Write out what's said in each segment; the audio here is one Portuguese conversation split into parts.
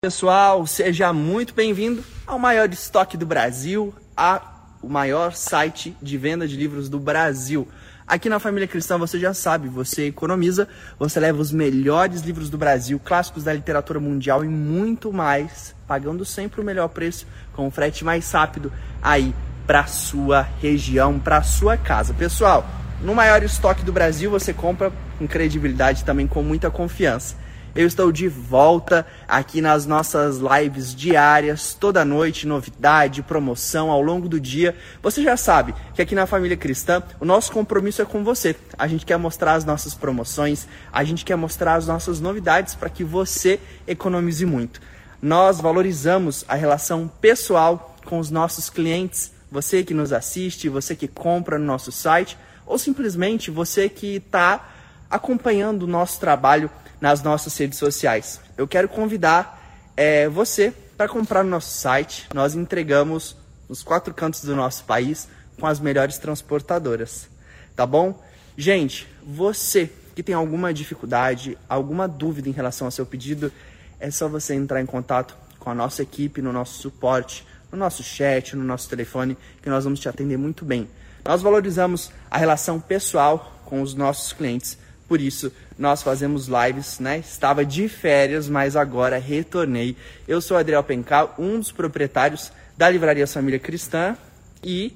pessoal, seja muito bem-vindo ao maior estoque do Brasil, a, o maior site de venda de livros do Brasil. Aqui na Família Cristã você já sabe, você economiza, você leva os melhores livros do Brasil, clássicos da literatura mundial e muito mais, pagando sempre o melhor preço, com o frete mais rápido aí para sua região, para sua casa. Pessoal, no maior estoque do Brasil você compra com credibilidade também com muita confiança. Eu estou de volta aqui nas nossas lives diárias, toda noite, novidade, promoção ao longo do dia. Você já sabe que aqui na Família Cristã o nosso compromisso é com você. A gente quer mostrar as nossas promoções, a gente quer mostrar as nossas novidades para que você economize muito. Nós valorizamos a relação pessoal com os nossos clientes, você que nos assiste, você que compra no nosso site, ou simplesmente você que está acompanhando o nosso trabalho nas nossas redes sociais. Eu quero convidar é, você para comprar no nosso site. Nós entregamos nos quatro cantos do nosso país com as melhores transportadoras, tá bom? Gente, você que tem alguma dificuldade, alguma dúvida em relação ao seu pedido, é só você entrar em contato com a nossa equipe no nosso suporte, no nosso chat, no nosso telefone, que nós vamos te atender muito bem. Nós valorizamos a relação pessoal com os nossos clientes por isso, nós fazemos lives, né? Estava de férias, mas agora retornei. Eu sou Adriel Pencal, um dos proprietários da Livraria Família Cristã e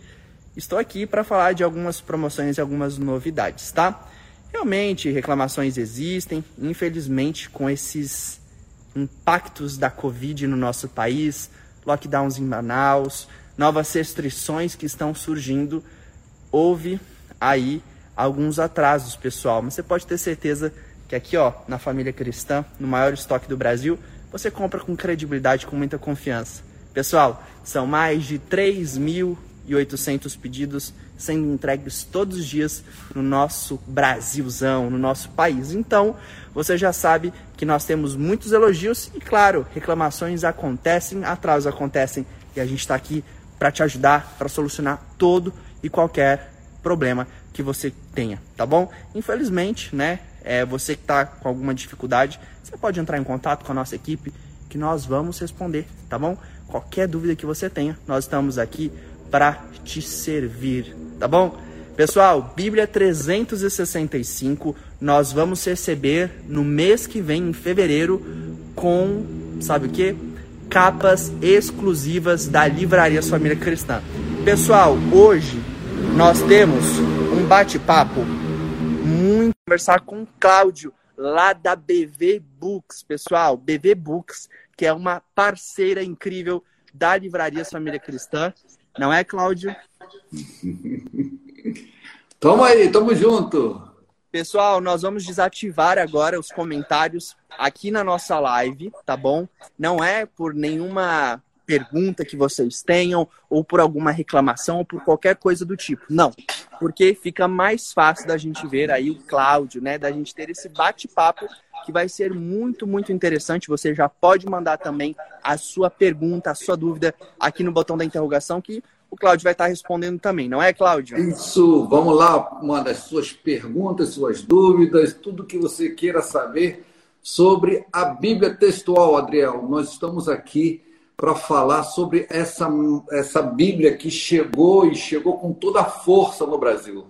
estou aqui para falar de algumas promoções e algumas novidades, tá? Realmente, reclamações existem, infelizmente, com esses impactos da Covid no nosso país, lockdowns em Manaus, novas restrições que estão surgindo, houve aí alguns atrasos, pessoal. Mas você pode ter certeza que aqui, ó, na família cristã, no maior estoque do Brasil, você compra com credibilidade, com muita confiança. Pessoal, são mais de 3.800 pedidos sendo entregues todos os dias no nosso Brasilzão, no nosso país. Então, você já sabe que nós temos muitos elogios e, claro, reclamações acontecem, atrasos acontecem e a gente está aqui para te ajudar, para solucionar todo e qualquer problema que você tenha, tá bom? Infelizmente, né, é, você que está com alguma dificuldade, você pode entrar em contato com a nossa equipe que nós vamos responder, tá bom? Qualquer dúvida que você tenha, nós estamos aqui para te servir, tá bom? Pessoal, Bíblia 365, nós vamos receber no mês que vem, em fevereiro, com, sabe o que? Capas exclusivas da Livraria Família Cristã. Pessoal, hoje nós temos um bate-papo muito conversar com o Cláudio lá da BV Books, pessoal, BV Books, que é uma parceira incrível da Livraria Família Cristã. Não é, Cláudio? Tamo aí, tamo junto. Pessoal, nós vamos desativar agora os comentários aqui na nossa live, tá bom? Não é por nenhuma pergunta que vocês tenham, ou por alguma reclamação, ou por qualquer coisa do tipo. Não, porque fica mais fácil da gente ver aí o Cláudio, né? Da gente ter esse bate-papo que vai ser muito, muito interessante. Você já pode mandar também a sua pergunta, a sua dúvida aqui no botão da interrogação, que o Cláudio vai estar respondendo também, não é, Cláudio? Isso, vamos lá, manda as suas perguntas, suas dúvidas, tudo que você queira saber sobre a Bíblia textual, Adriel. Nós estamos aqui para falar sobre essa, essa Bíblia que chegou e chegou com toda a força no Brasil.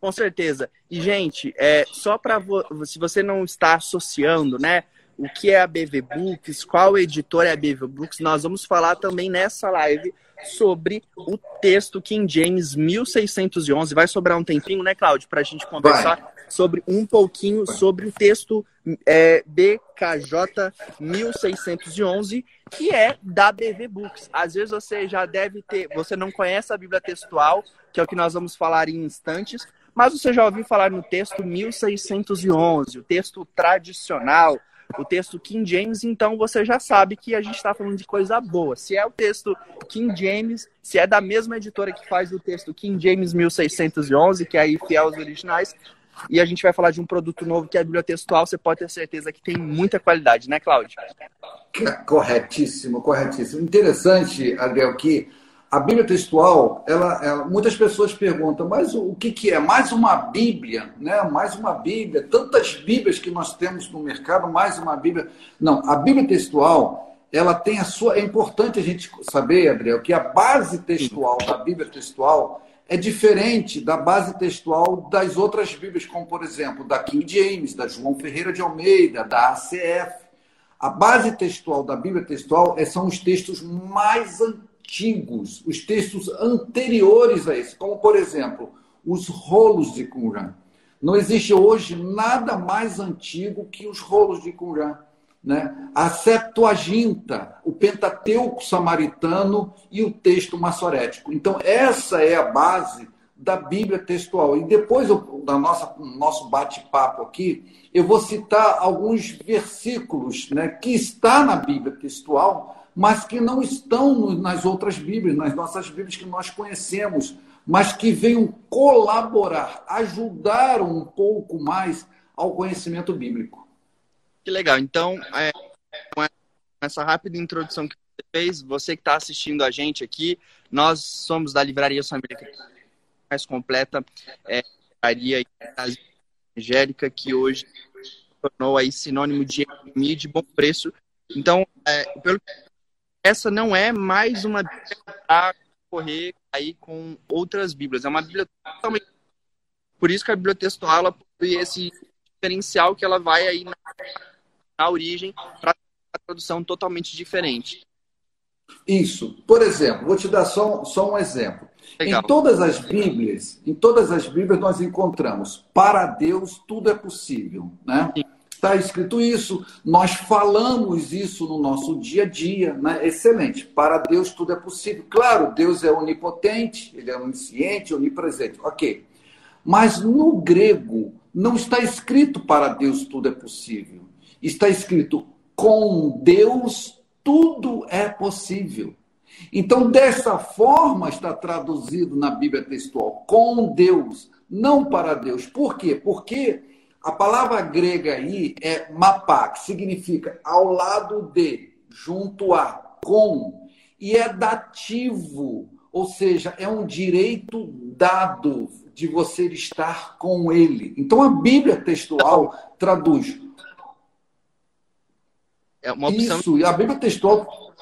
Com certeza. E, gente, é, só para vo se você não está associando, né? O que é a BV Books, qual editor é a BV Books, nós vamos falar também nessa live sobre o texto King James 1611. Vai sobrar um tempinho, né, Cláudio, para a gente conversar Vai. Sobre um pouquinho sobre o texto é, BKJ 1611, que é da BV Books. Às vezes você já deve ter, você não conhece a Bíblia textual, que é o que nós vamos falar em instantes, mas você já ouviu falar no texto 1611, o texto tradicional, o texto King James, então você já sabe que a gente está falando de coisa boa. Se é o texto King James, se é da mesma editora que faz o texto King James 1611, que é aí fiel aos originais, e a gente vai falar de um produto novo que é a Bíblia Textual, você pode ter certeza que tem muita qualidade, né, Cláudio? Corretíssimo, corretíssimo. Interessante, Adriel, que a Bíblia textual, ela, ela, muitas pessoas perguntam, mas o, o que, que é? Mais uma Bíblia, né? Mais uma Bíblia. Tantas Bíblias que nós temos no mercado, mais uma Bíblia. Não, a Bíblia textual, ela tem a sua. É importante a gente saber, Adriel, que a base textual da Bíblia textual é diferente da base textual das outras Bíblias, como por exemplo da King James, da João Ferreira de Almeida, da ACF. A base textual da Bíblia textual é, são os textos mais antigos, os textos anteriores a esse, como por exemplo os rolos de Qumran. Não existe hoje nada mais antigo que os rolos de Qumran né? a Septuaginta, o Pentateuco samaritano e o texto massorético. Então, essa é a base da Bíblia textual. E depois da nossa nosso bate-papo aqui, eu vou citar alguns versículos né, que está na Bíblia textual, mas que não estão nas outras Bíblias, nas nossas Bíblias que nós conhecemos, mas que venham colaborar, ajudar um pouco mais ao conhecimento bíblico. Que legal. Então, é, com essa rápida introdução que você fez, você que está assistindo a gente aqui, nós somos da Livraria Família mais completa é, livraria evangélica que hoje tornou aí sinônimo de economia de bom preço. Então, é, pelo essa não é mais uma para correr aí com outras Bíblias. É uma Bíblia totalmente. Por isso que a Bíblia textual ela possui esse diferencial que ela vai aí na a origem para a produção totalmente diferente. Isso. Por exemplo, vou te dar só, só um exemplo. Legal. Em todas as Bíblias, em todas as Bíblias nós encontramos para Deus tudo é possível, né? Está escrito isso, nós falamos isso no nosso dia a dia, né? Excelente. Para Deus tudo é possível. Claro, Deus é onipotente, ele é onisciente, onipresente. OK. Mas no grego não está escrito para Deus tudo é possível está escrito: com Deus tudo é possível. Então, dessa forma está traduzido na Bíblia textual: com Deus, não para Deus. Por quê? Porque a palavra grega aí é mapá, que significa ao lado de, junto a, com, e é dativo, ou seja, é um direito dado de você estar com ele. Então a Bíblia textual traduz é uma opção. Isso, e a Bíblia textual.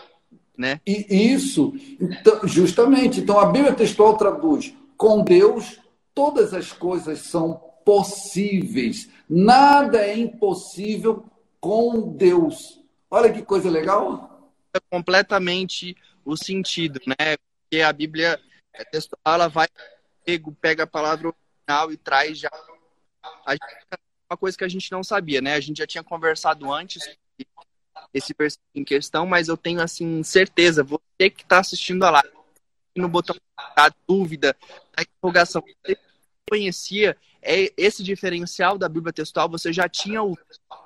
Né? E isso, então, justamente. Então a Bíblia textual traduz: com Deus todas as coisas são possíveis. Nada é impossível com Deus. Olha que coisa legal. É completamente o sentido, né? Porque a Bíblia textual ela vai pega a palavra original e traz já uma coisa que a gente não sabia, né? A gente já tinha conversado antes esse versículo em questão, mas eu tenho assim certeza, você que está assistindo a live, no botão da dúvida, da interrogação, você conhecia é esse diferencial da Bíblia textual, você já tinha o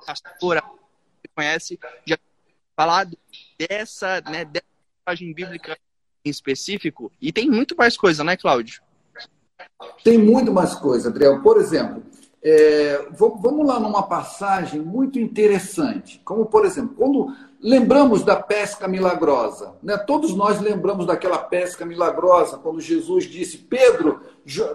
pastor, você conhece, já falado dessa, né, dessa passagem bíblica em específico, e tem muito mais coisa, né, Cláudio? Tem muito mais coisa, Adriel. Por exemplo, é, vamos lá numa passagem muito interessante, como por exemplo, quando lembramos da pesca milagrosa, né? todos nós lembramos daquela pesca milagrosa, quando Jesus disse, Pedro,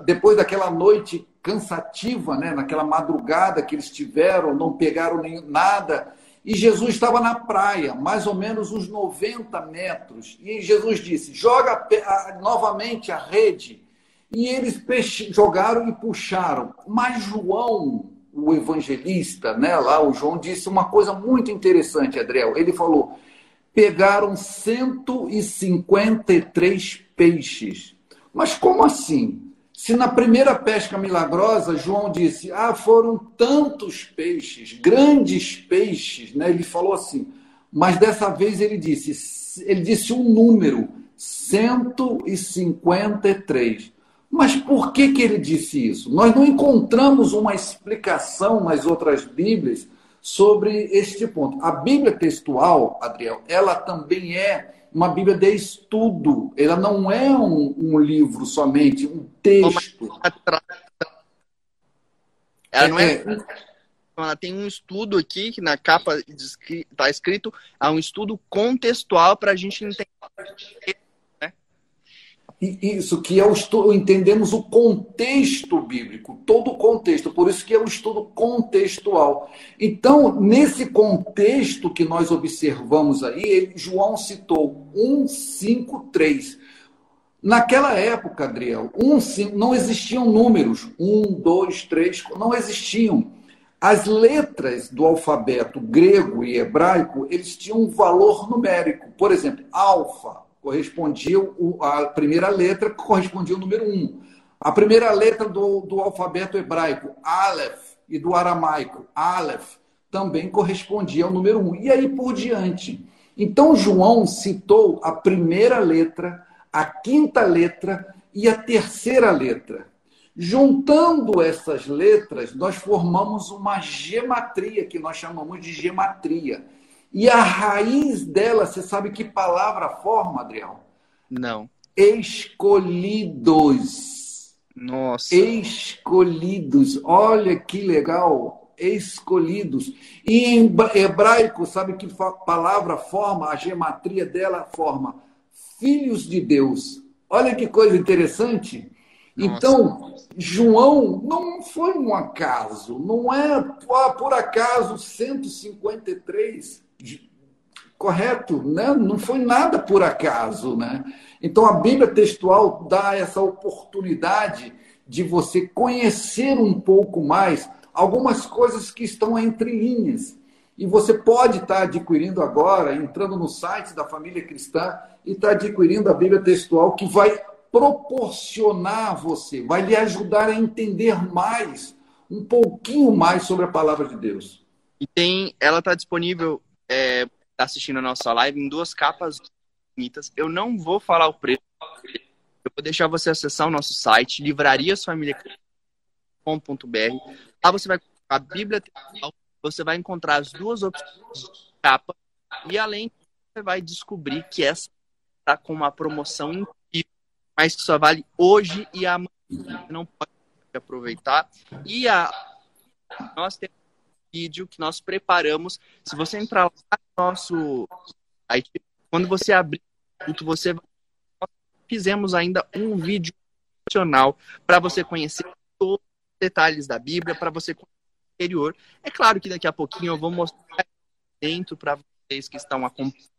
depois daquela noite cansativa, né? naquela madrugada que eles tiveram, não pegaram nem nada, e Jesus estava na praia, mais ou menos uns 90 metros, e Jesus disse: joga novamente a rede. E eles jogaram e puxaram. Mas João, o evangelista, né, lá o João disse uma coisa muito interessante, Adriel. Ele falou: pegaram 153 peixes. Mas como assim? Se na primeira pesca milagrosa, João disse: Ah, foram tantos peixes, grandes peixes, né? Ele falou assim. Mas dessa vez ele disse, ele disse um número, 153. Mas por que, que ele disse isso? Nós não encontramos uma explicação nas outras Bíblias sobre este ponto. A Bíblia textual, Adriel, ela também é uma Bíblia de estudo. Ela não é um, um livro somente, um texto. Ela não é. é ela tem um estudo aqui, que na capa está escrito, há um estudo contextual para a gente entender isso que é o estudo, entendemos o contexto bíblico, todo o contexto, por isso que é um estudo contextual. Então, nesse contexto que nós observamos aí, João citou 1, 5, 3. Naquela época, Adriel, um, não existiam números, um, dois, três, não existiam. As letras do alfabeto grego e hebraico, eles tinham um valor numérico. Por exemplo, alfa correspondia a primeira letra correspondia ao número um. A primeira letra do, do alfabeto hebraico, aleph, e do aramaico, aleph, também correspondia ao número um. E aí por diante. Então João citou a primeira letra, a quinta letra e a terceira letra. Juntando essas letras, nós formamos uma gematria, que nós chamamos de gematria. E a raiz dela, você sabe que palavra forma, Adriel? Não. Escolhidos. Nossa. Escolhidos. Olha que legal. Escolhidos. E em hebraico, sabe que palavra forma? A gematria dela forma filhos de Deus. Olha que coisa interessante. Então, João não foi um acaso, não é ah, por acaso 153, correto, né? Não foi nada por acaso, né? Então a Bíblia textual dá essa oportunidade de você conhecer um pouco mais algumas coisas que estão entre linhas. E você pode estar adquirindo agora, entrando no site da Família Cristã e estar adquirindo a Bíblia textual que vai proporcionar a você, vai lhe ajudar a entender mais, um pouquinho mais sobre a palavra de Deus. E tem, ela está disponível, é, tá assistindo a nossa live, em duas capas bonitas. Eu não vou falar o preço, eu vou deixar você acessar o nosso site, livrariasfamilia.com.br. Lá você vai a Bíblia, você vai encontrar as duas opções de capa e além você vai descobrir que essa está com uma promoção incrível mas que só vale hoje e amanhã. Você não pode aproveitar. E a, nós temos vídeo que nós preparamos. Se você entrar lá no nosso site, quando você abrir o você fizemos ainda um vídeo opcional para você conhecer todos os detalhes da Bíblia, para você conhecer o interior. É claro que daqui a pouquinho eu vou mostrar dentro para vocês que estão acompanhando.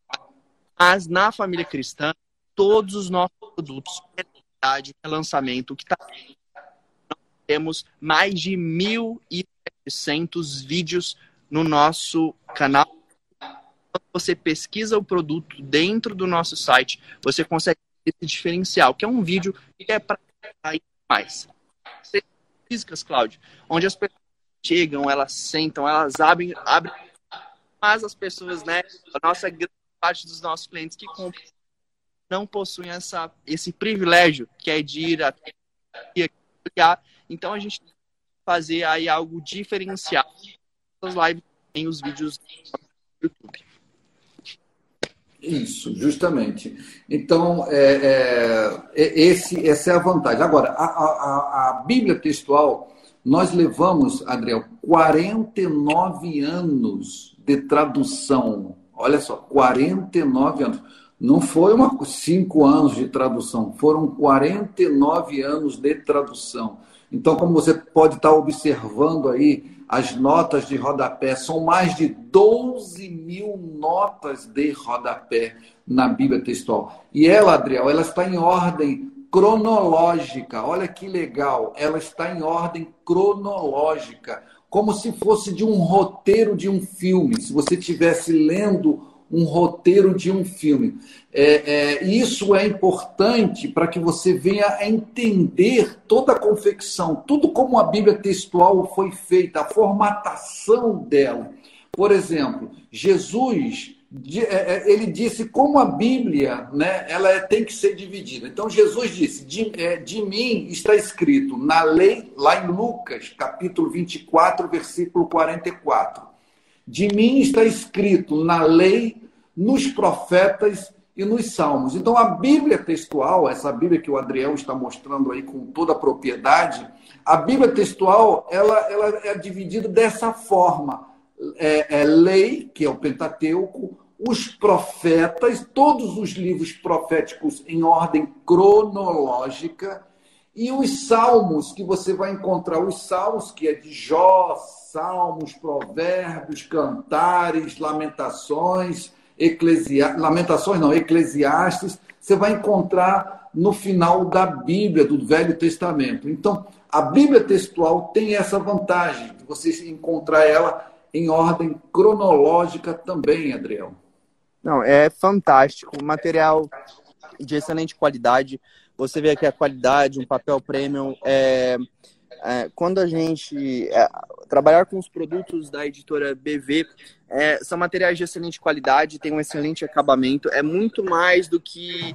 Mas na família cristã, todos os nossos produtos é lançamento que está temos mais de 1.700 vídeos no nosso canal. Você pesquisa o produto dentro do nosso site, você consegue esse diferencial, que é um vídeo que é para mais. Físicas, Cláudio, onde as pessoas chegam, elas sentam, elas abrem, abrem mas as pessoas, né, a nossa grande parte dos nossos clientes que compram não possuem essa, esse privilégio que é de ir até então a gente fazer aí algo diferenciado. As lives tem os vídeos do YouTube. Isso, justamente. Então, é, é, é, esse, essa é a vantagem. Agora, a, a, a Bíblia textual, nós levamos, Adriel, 49 anos de tradução. Olha só, 49 anos. Não foi uma, cinco anos de tradução, foram 49 anos de tradução. Então, como você pode estar observando aí, as notas de rodapé são mais de 12 mil notas de rodapé na Bíblia textual. E ela, Adriel, ela está em ordem cronológica. Olha que legal, ela está em ordem cronológica, como se fosse de um roteiro de um filme. Se você estivesse lendo um roteiro de um filme. É, é, isso é importante para que você venha a entender toda a confecção, tudo como a Bíblia textual foi feita, a formatação dela. Por exemplo, Jesus é, é, ele disse como a Bíblia né, ela é, tem que ser dividida. Então Jesus disse: de, de mim está escrito na lei, lá em Lucas, capítulo 24, versículo 44. De mim está escrito na lei, nos profetas e nos salmos. Então, a Bíblia textual, essa Bíblia que o Adriel está mostrando aí com toda a propriedade, a Bíblia textual ela, ela é dividida dessa forma: é, é lei, que é o Pentateuco, os profetas, todos os livros proféticos em ordem cronológica, e os salmos, que você vai encontrar os salmos, que é de Jó, Salmos, Provérbios, Cantares, Lamentações, Eclesia... Lamentações não, Eclesiastes, você vai encontrar no final da Bíblia, do Velho Testamento. Então, a Bíblia textual tem essa vantagem de você encontrar ela em ordem cronológica também, Adriel. Não, é fantástico. Material de excelente qualidade. Você vê aqui a qualidade, um papel premium. É, é, quando a gente é, trabalhar com os produtos da editora BV, é, são materiais de excelente qualidade, tem um excelente acabamento. É muito mais do que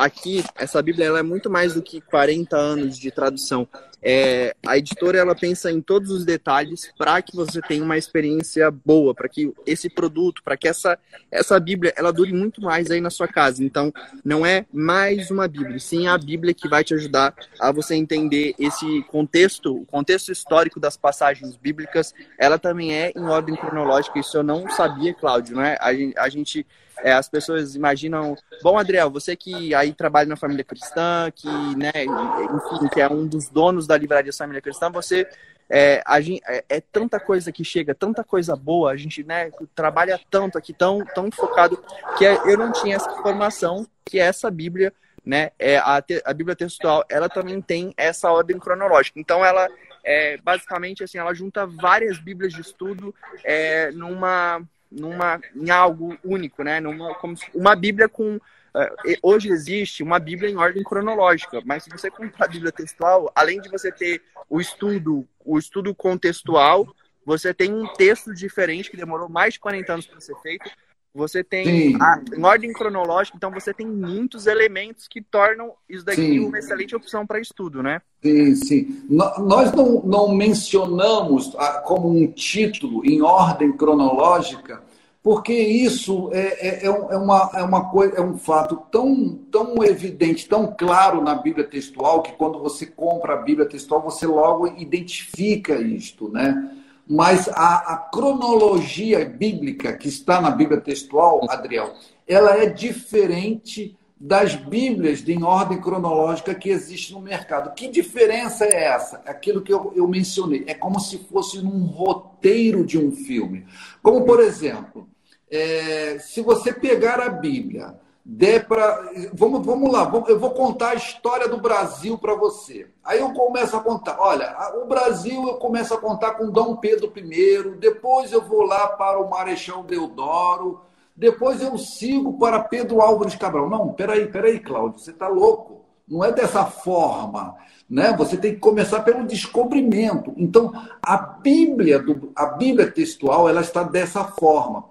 aqui, essa Bíblia ela é muito mais do que 40 anos de tradução. É, a editora ela pensa em todos os detalhes para que você tenha uma experiência boa, para que esse produto, para que essa, essa Bíblia ela dure muito mais aí na sua casa. Então, não é mais uma Bíblia, sim a Bíblia que vai te ajudar a você entender esse contexto, o contexto histórico das passagens bíblicas. Ela também é em ordem cronológica, isso eu não sabia, Cláudio, não é? A a gente é, as pessoas imaginam, bom, Adriel, você que aí trabalha na família cristã, que, né, enfim, que é um dos donos da livraria Família Cristã, você é, a gente, é, é, tanta coisa que chega, tanta coisa boa, a gente né, trabalha tanto aqui, tão, tão focado, que é, eu não tinha essa informação que essa Bíblia, né, é, a, a Bíblia textual, ela também tem essa ordem cronológica. Então, ela é, basicamente assim, ela junta várias Bíblias de estudo é, numa numa, em algo único, né? Numa, como uma Bíblia com. Uh, hoje existe uma Bíblia em ordem cronológica, mas se você comprar a Bíblia textual, além de você ter o estudo, o estudo contextual, você tem um texto diferente que demorou mais de 40 anos para ser feito, você tem a, em ordem cronológica, então você tem muitos elementos que tornam isso daqui sim. uma excelente opção para estudo, né? Sim, sim. Nós não, não mencionamos ah, como um título em ordem cronológica, porque isso é, é, é, é uma, é uma coisa, é um fato tão, tão evidente, tão claro na Bíblia textual, que quando você compra a Bíblia textual, você logo identifica isto, né? Mas a, a, cronologia bíblica que está na Bíblia textual, Adriel, ela é diferente das Bíblias de em ordem cronológica que existe no mercado. Que diferença é essa? Aquilo que eu, eu mencionei. É como se fosse num roteiro de um filme. Como, por exemplo, é, se você pegar a Bíblia der para. Vamos, vamos lá, eu vou contar a história do Brasil para você. Aí eu começo a contar. Olha, o Brasil eu começo a contar com Dom Pedro I, depois eu vou lá para o Marechal Deodoro, depois eu sigo para Pedro Álvares Cabral. Não, peraí, peraí, Cláudio, você está louco. Não é dessa forma. Né? Você tem que começar pelo descobrimento. Então, a Bíblia, do, a Bíblia textual, ela está dessa forma.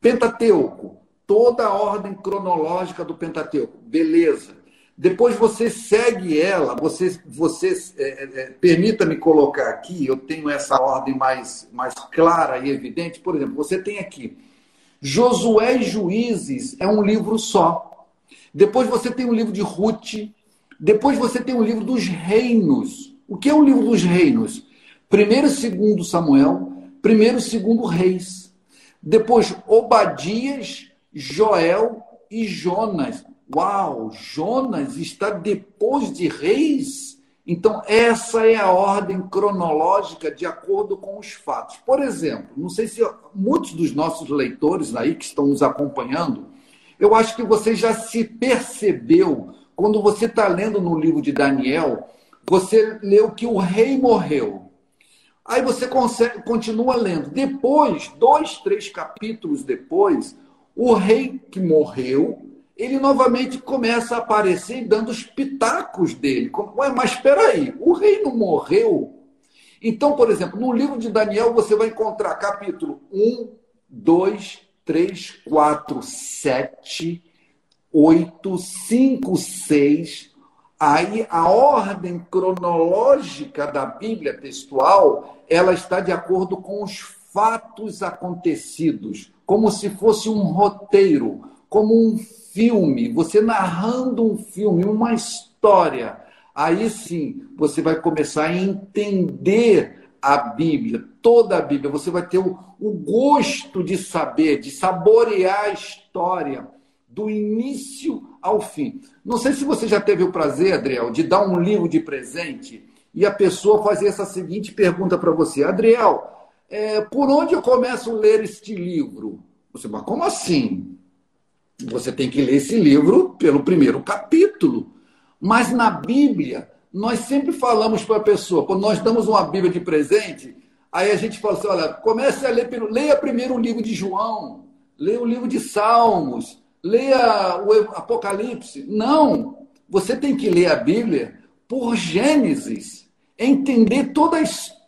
Pentateuco, toda a ordem cronológica do Pentateuco. Beleza. Depois você segue ela, você, você é, é, é, permita-me colocar aqui, eu tenho essa ordem mais, mais clara e evidente. Por exemplo, você tem aqui Josué e Juízes é um livro só. Depois você tem o livro de Ruth. Depois você tem o livro dos reinos. O que é o livro dos reinos? Primeiro e segundo Samuel, primeiro e segundo Reis. Depois Obadias, Joel e Jonas. Uau, Jonas está depois de Reis? Então, essa é a ordem cronológica de acordo com os fatos. Por exemplo, não sei se muitos dos nossos leitores aí que estão nos acompanhando, eu acho que você já se percebeu quando você está lendo no livro de Daniel, você leu que o rei morreu. Aí você consegue, continua lendo. Depois, dois, três capítulos depois, o rei que morreu, ele novamente começa a aparecer dando os pitacos dele. Ué, mas espera aí, o rei não morreu? Então, por exemplo, no livro de Daniel você vai encontrar capítulo 1, 2, 3, 4, 7, 8, 5, 6. Aí a ordem cronológica da Bíblia textual, ela está de acordo com os fatos acontecidos como se fosse um roteiro, como um filme, você narrando um filme, uma história. Aí sim você vai começar a entender a Bíblia, toda a Bíblia. Você vai ter o, gosto de saber, de saborear a história do início ao fim. Não sei se você já teve o prazer, Adriel, de dar um livro de presente e a pessoa fazer essa seguinte pergunta para você: Adriel, é, por onde eu começo a ler este livro? Você, mas como assim? Você tem que ler esse livro pelo primeiro capítulo. Mas na Bíblia, nós sempre falamos para a pessoa, quando nós damos uma Bíblia de presente, aí a gente fala assim: olha, comece a ler, leia primeiro o livro de João, leia o livro de Salmos, leia o Apocalipse. Não! Você tem que ler a Bíblia por Gênesis, entender toda a história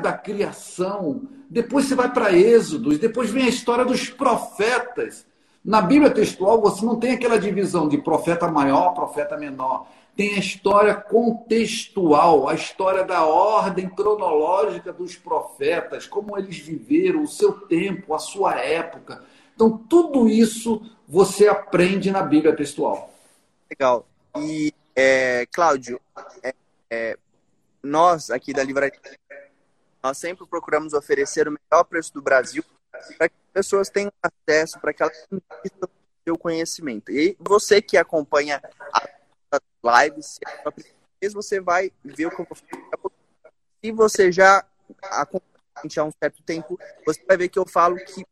da criação. Depois você vai para Êxodos, depois vem a história dos profetas. Na Bíblia textual, você não tem aquela divisão de profeta maior, profeta menor. Tem a história contextual, a história da ordem cronológica dos profetas, como eles viveram, o seu tempo, a sua época. Então, tudo isso você aprende na Bíblia textual. Legal. E, é, Cláudio, é, é, nós aqui da Livraria, nós sempre procuramos oferecer o melhor preço do Brasil para que as pessoas tenham acesso, para que elas invistam o seu conhecimento. E você que acompanha as lives, se você vai ver o que eu vou falar. Se você já acompanha há um certo tempo, você vai ver que eu falo que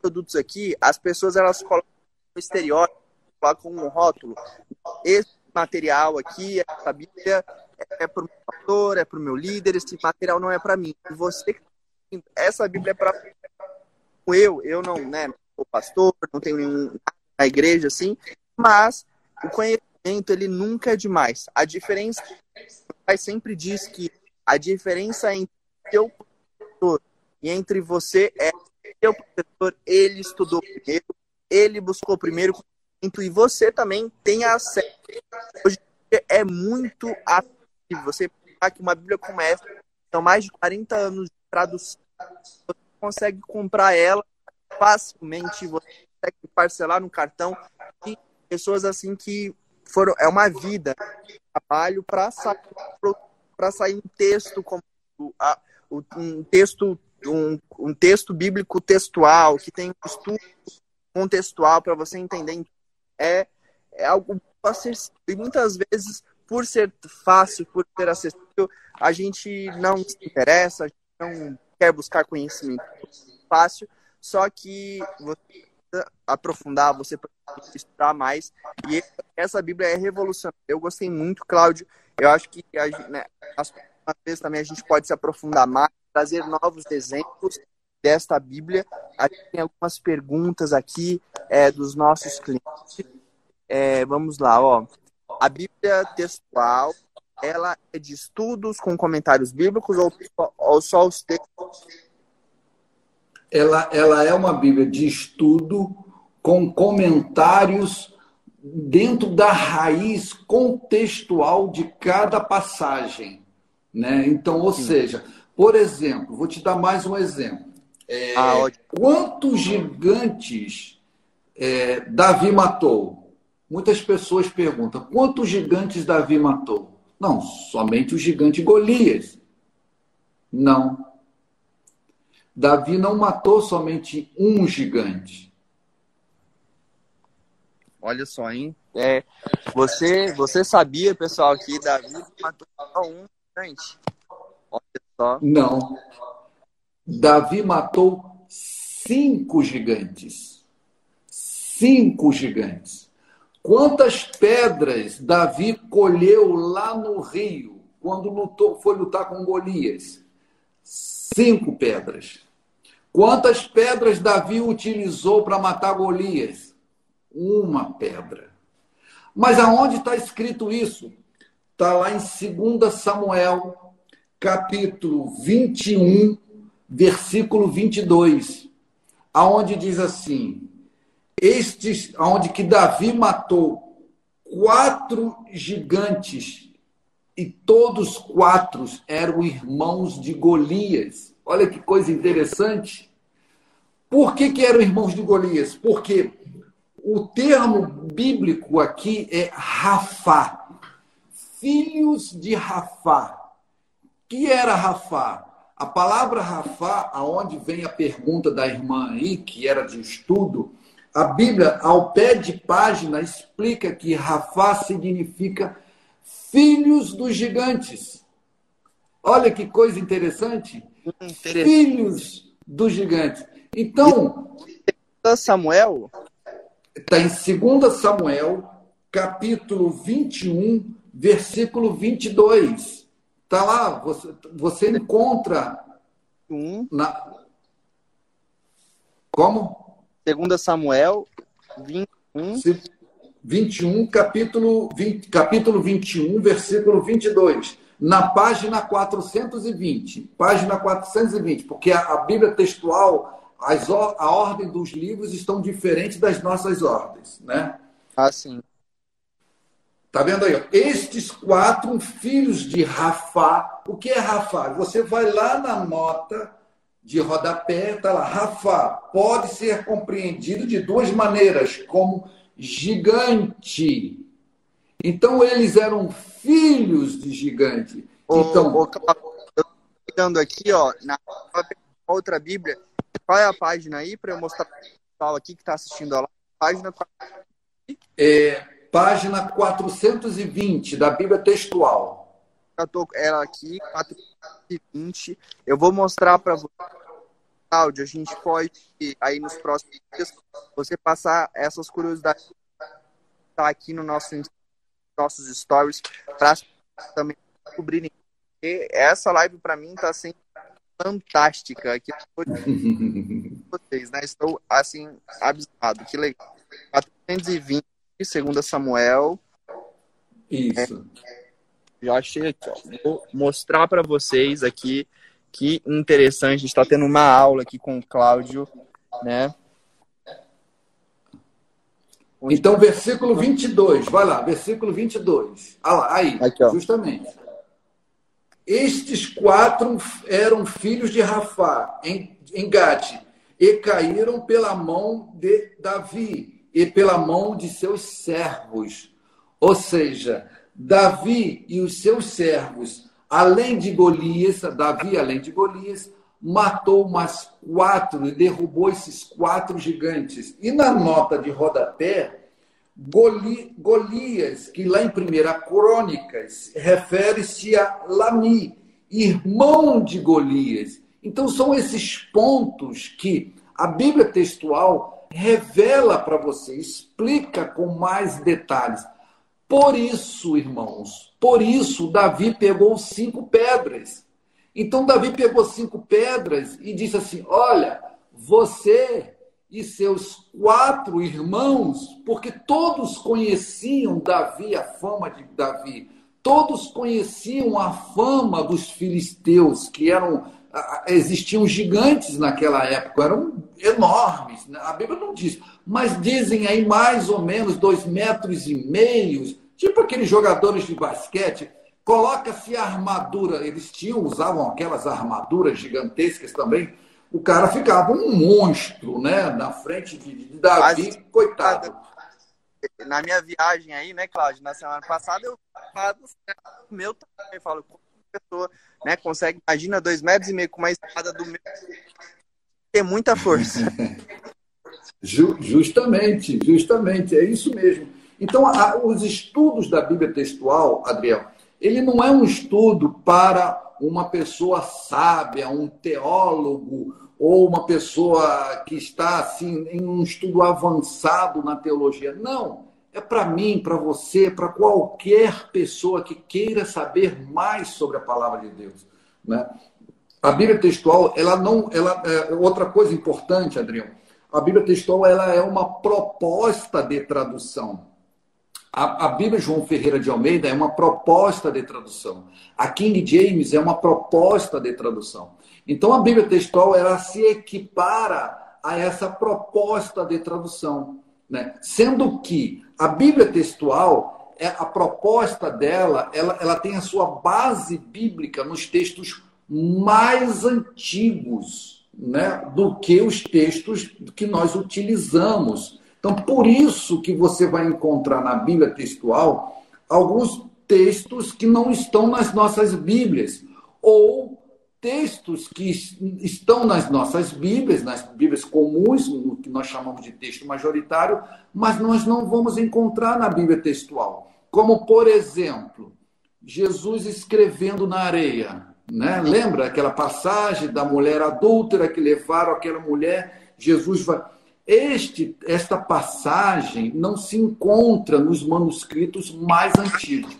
produtos aqui, as pessoas elas colocam um estereótipo, colocam um rótulo. Esse material aqui, essa Bíblia, é para o meu pastor, é para o meu líder, esse material não é para mim. Você, essa Bíblia é para eu, eu não, né, sou pastor, não tenho nenhum na igreja assim, mas o conhecimento ele nunca é demais. A diferença, o pai sempre diz que a diferença entre seu professor e entre você é seu professor, ele estudou primeiro, ele buscou primeiro e você também tem acesso. Hoje é muito acessível. Você pegar que uma Bíblia como essa, são mais de 40 anos de tradução, você consegue comprar ela facilmente, você consegue parcelar no cartão. E pessoas assim que foram. É uma vida, trabalho para sair, sair um texto como um texto um, um texto bíblico textual que tem um estudo contextual para você entender é, é algo acessível e muitas vezes por ser fácil por ser acessível a gente não se interessa a gente não quer buscar conhecimento fácil, só que você aprofundar, você precisa estudar mais. E essa Bíblia é revolucionária. Eu gostei muito, Cláudio. Eu acho que a, né, as vezes também a gente pode se aprofundar mais, trazer novos exemplos desta Bíblia. A gente tem algumas perguntas aqui é, dos nossos clientes. É, vamos lá, ó. A Bíblia textual, ela é de estudos com comentários bíblicos ou, ou só os textos ela, ela é uma Bíblia de estudo com comentários dentro da raiz contextual de cada passagem. Né? Então, ou Sim. seja, por exemplo, vou te dar mais um exemplo. É, ah, quantos gigantes é, Davi matou? Muitas pessoas perguntam: quantos gigantes Davi matou? Não, somente o gigante Golias. Não. Davi não matou somente um gigante. Olha só, hein? É, você, você sabia, pessoal, que Davi matou só um gigante? Olha só. Não. Davi matou cinco gigantes. Cinco gigantes. Quantas pedras Davi colheu lá no rio quando lutou, foi lutar com Golias? Cinco pedras. Quantas pedras Davi utilizou para matar Golias? Uma pedra. Mas aonde está escrito isso? Está lá em 2 Samuel, capítulo 21, versículo 22, aonde diz assim: estes, aonde que Davi matou quatro gigantes e todos quatro eram irmãos de Golias. Olha que coisa interessante. Por que, que eram irmãos de Golias? Porque o termo bíblico aqui é Rafá. Filhos de Rafá. Que era Rafá? A palavra Rafá, aonde vem a pergunta da irmã aí, que era de estudo, a Bíblia, ao pé de página, explica que Rafá significa filhos dos gigantes. Olha que coisa interessante. interessante. Filhos dos gigantes. Então. Samuel? Está em 2 Samuel, capítulo 21, versículo 22. Está lá, você, você encontra. Um. Na... Como? 2 Samuel 21. 21, capítulo, 20, capítulo 21, versículo 22. Na página 420. Página 420, porque a, a Bíblia textual, as, a ordem dos livros estão diferentes das nossas ordens, né? Ah, sim. Tá vendo aí? Estes quatro filhos de Rafá. O que é Rafá? Você vai lá na nota de rodapé, tá lá, Rafá. Pode ser compreendido de duas maneiras, como gigante. Então eles eram filhos de gigante. Então, ô, ô, eu tô aqui, ó, na outra Bíblia. Qual é a página aí para eu mostrar para o pessoal aqui que está assistindo a? Página é, página 420 da Bíblia textual. Eu tô ela aqui, 420. Eu vou mostrar para você, Cláudio. A gente pode, aí nos próximos dias, você passar essas curiosidades tá aqui no nosso nossos stories para também descobrirem. E essa live para mim está sendo fantástica aqui vocês, né? Estou assim abismado. Que legal. 420 segunda Samuel. Isso. É, já achei aqui, ó. Vou mostrar para vocês aqui que interessante. A gente está tendo uma aula aqui com o Cláudio, né? Então, versículo 22, vai lá, versículo 22. Ah lá, aí, aqui, justamente. Estes quatro eram filhos de Rafá, em, em Gade, e caíram pela mão de Davi, e pela mão de seus servos. Ou seja, Davi e os seus servos, além de Golias, Davi, além de Golias, matou mais quatro e derrubou esses quatro gigantes. E na nota de rodapé, Goli, Golias, que lá em 1 Crônicas refere-se a Lami, irmão de Golias. Então são esses pontos que a Bíblia textual revela para você, explica com mais detalhes. Por isso, irmãos, por isso Davi pegou cinco pedras. Então Davi pegou cinco pedras e disse assim: Olha, você e seus quatro irmãos, porque todos conheciam Davi, a fama de Davi, todos conheciam a fama dos filisteus, que eram existiam gigantes naquela época, eram enormes. Né? A Bíblia não diz, mas dizem aí mais ou menos dois metros e meio, tipo aqueles jogadores de basquete. Coloca-se a armadura, eles tinham, usavam aquelas armaduras gigantescas também. O cara ficava um monstro, né? Na frente de, de Davi, mas, coitado. Na minha viagem aí, né, Cláudio, na semana passada, eu falo, meu também falo, pessoa né, consegue, imagina, dois metros e meio com uma espada do meu. Tem muita força. justamente, justamente, é isso mesmo. Então, a, os estudos da Bíblia textual, Adriel, ele não é um estudo para uma pessoa sábia, um teólogo ou uma pessoa que está assim em um estudo avançado na teologia. Não é para mim, para você, para qualquer pessoa que queira saber mais sobre a palavra de Deus. Né? A Bíblia textual, ela não, ela é, outra coisa importante, Adriano. A Bíblia textual ela é uma proposta de tradução. A, a Bíblia João Ferreira de Almeida é uma proposta de tradução. A King James é uma proposta de tradução. Então a Bíblia textual ela se equipara a essa proposta de tradução. Né? Sendo que a Bíblia textual, é, a proposta dela, ela, ela tem a sua base bíblica nos textos mais antigos né, do que os textos que nós utilizamos. Então, por isso que você vai encontrar na Bíblia textual alguns textos que não estão nas nossas Bíblias, ou textos que estão nas nossas Bíblias, nas Bíblias comuns, no que nós chamamos de texto majoritário, mas nós não vamos encontrar na Bíblia textual. Como, por exemplo, Jesus escrevendo na areia. Né? Lembra aquela passagem da mulher adúltera que levaram aquela mulher? Jesus vai. Este, esta passagem não se encontra nos manuscritos mais antigos.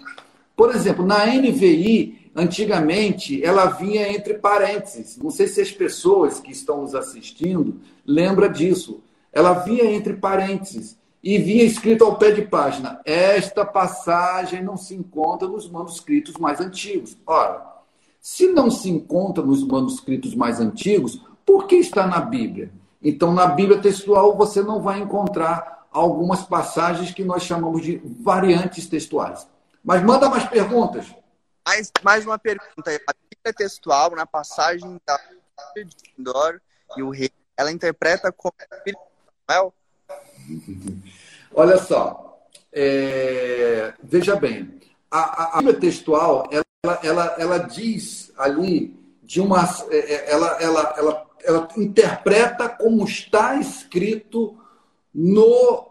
Por exemplo, na NVI, antigamente, ela vinha entre parênteses. Não sei se as pessoas que estão nos assistindo lembram disso. Ela vinha entre parênteses e vinha escrito ao pé de página: esta passagem não se encontra nos manuscritos mais antigos. Ora, se não se encontra nos manuscritos mais antigos, por que está na Bíblia? Então, na Bíblia textual, você não vai encontrar algumas passagens que nós chamamos de variantes textuais. Mas manda mais perguntas. Mais, mais uma pergunta. A Bíblia textual, na passagem da de Endor e o rei, ela interpreta como? Olha só, é, veja bem, a, a, Bíblia textual, ela, ela, ela diz ali de uma. É, é, ela, ela, ela, ela interpreta como está escrito no,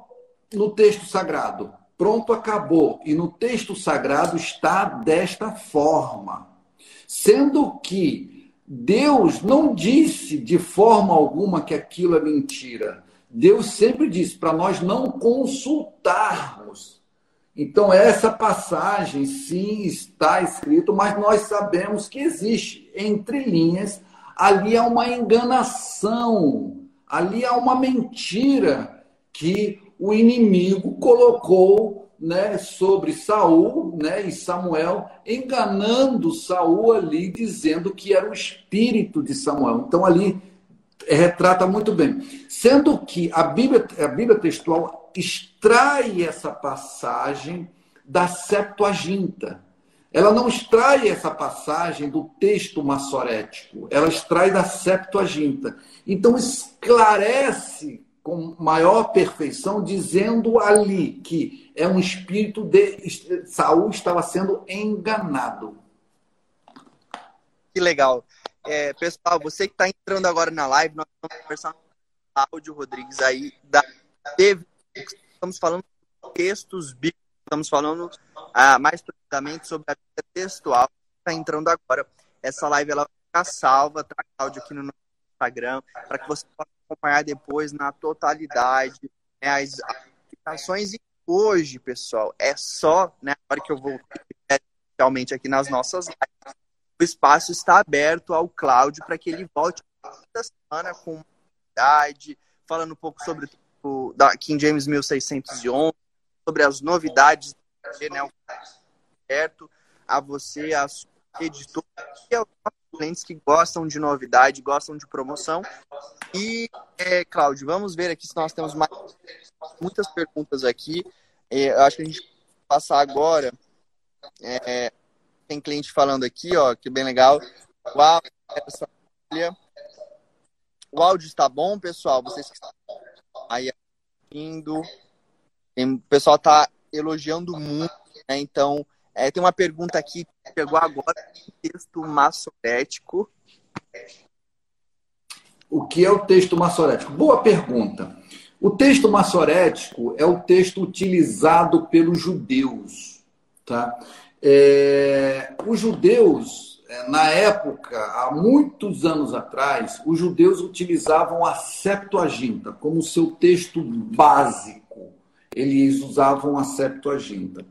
no texto sagrado. Pronto, acabou. E no texto sagrado está desta forma. Sendo que Deus não disse de forma alguma que aquilo é mentira. Deus sempre disse para nós não consultarmos. Então, essa passagem, sim, está escrito, mas nós sabemos que existe entre linhas, ali há uma enganação, ali há uma mentira que o inimigo colocou né, sobre Saul né, e Samuel, enganando Saul ali, dizendo que era o espírito de Samuel. Então, ali retrata muito bem. Sendo que a Bíblia, a Bíblia textual extrai essa passagem da Septuaginta. Ela não extrai essa passagem do texto massorético, ela extrai da Septuaginta. Então esclarece com maior perfeição, dizendo ali que é um espírito de Saul estava sendo enganado. Que legal. É, pessoal, você que está entrando agora na live, nós estamos conversando com o Cláudio Rodrigues aí da TV. Estamos falando textos bíblicos, estamos falando ah, mais precisamente sobre a textual. Está entrando agora. Essa live ela vai ficar salva, tá, Cláudio, aqui no nosso Instagram, para que você possa acompanhar depois na totalidade né, as aplicações. E hoje, pessoal, é só, né, a hora que eu vou realmente aqui nas nossas lives, o espaço está aberto ao Cláudio para que ele volte toda semana com novidade, falando um pouco sobre o da King James 1611, sobre as novidades, né, aberto a você, a sua editora e aos clientes que gostam de novidade, gostam de promoção. E, é, Cláudio, vamos ver aqui se nós temos mais muitas perguntas aqui. É, eu acho que a gente passar agora. É, tem cliente falando aqui, ó, que bem legal. Uau, essa O áudio está bom, pessoal? Vocês que estão aí assistindo. O pessoal está elogiando muito, né? Então, é, tem uma pergunta aqui que pegou agora, texto maçorético. O que é o texto maçorético? Boa pergunta. O texto maçorético é o texto utilizado pelos judeus, tá? É, os judeus, é, na época, há muitos anos atrás, os judeus utilizavam a Septuaginta como seu texto básico. Eles usavam a Septuaginta.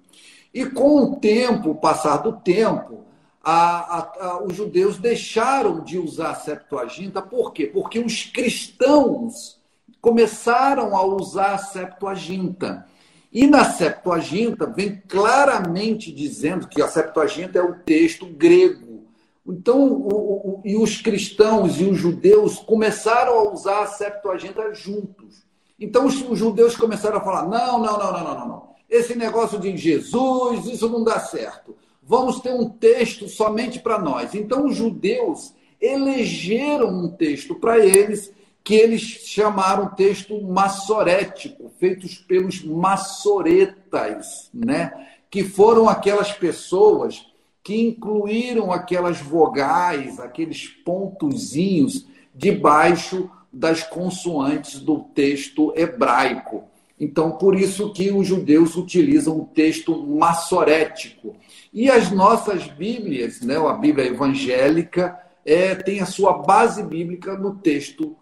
E com o tempo, o passar do tempo, a, a, a, os judeus deixaram de usar a Septuaginta. Por quê? Porque os cristãos começaram a usar a Septuaginta. E na Septuaginta vem claramente dizendo que a Septuaginta é o texto grego. Então, o, o, e os cristãos e os judeus começaram a usar a Septuaginta juntos. Então, os, os judeus começaram a falar: não, não, não, não, não, não, não. Esse negócio de Jesus, isso não dá certo. Vamos ter um texto somente para nós. Então, os judeus elegeram um texto para eles que eles chamaram texto massorético, feitos pelos massoretas, né? que foram aquelas pessoas que incluíram aquelas vogais, aqueles pontozinhos debaixo das consoantes do texto hebraico. Então, por isso que os judeus utilizam o texto massorético. E as nossas Bíblias, né, a Bíblia evangélica, é, tem a sua base bíblica no texto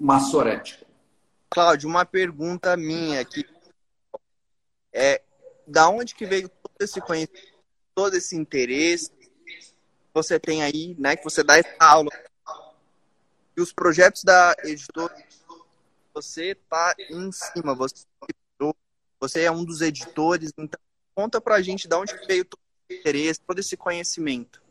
massorético. Cláudio, uma pergunta minha aqui. É, da onde que veio todo esse conhecimento, todo esse interesse que você tem aí, né, que você dá essa aula e os projetos da editora, você está em cima, você, você é um dos editores, então conta para a gente de onde veio todo esse interesse, todo esse conhecimento.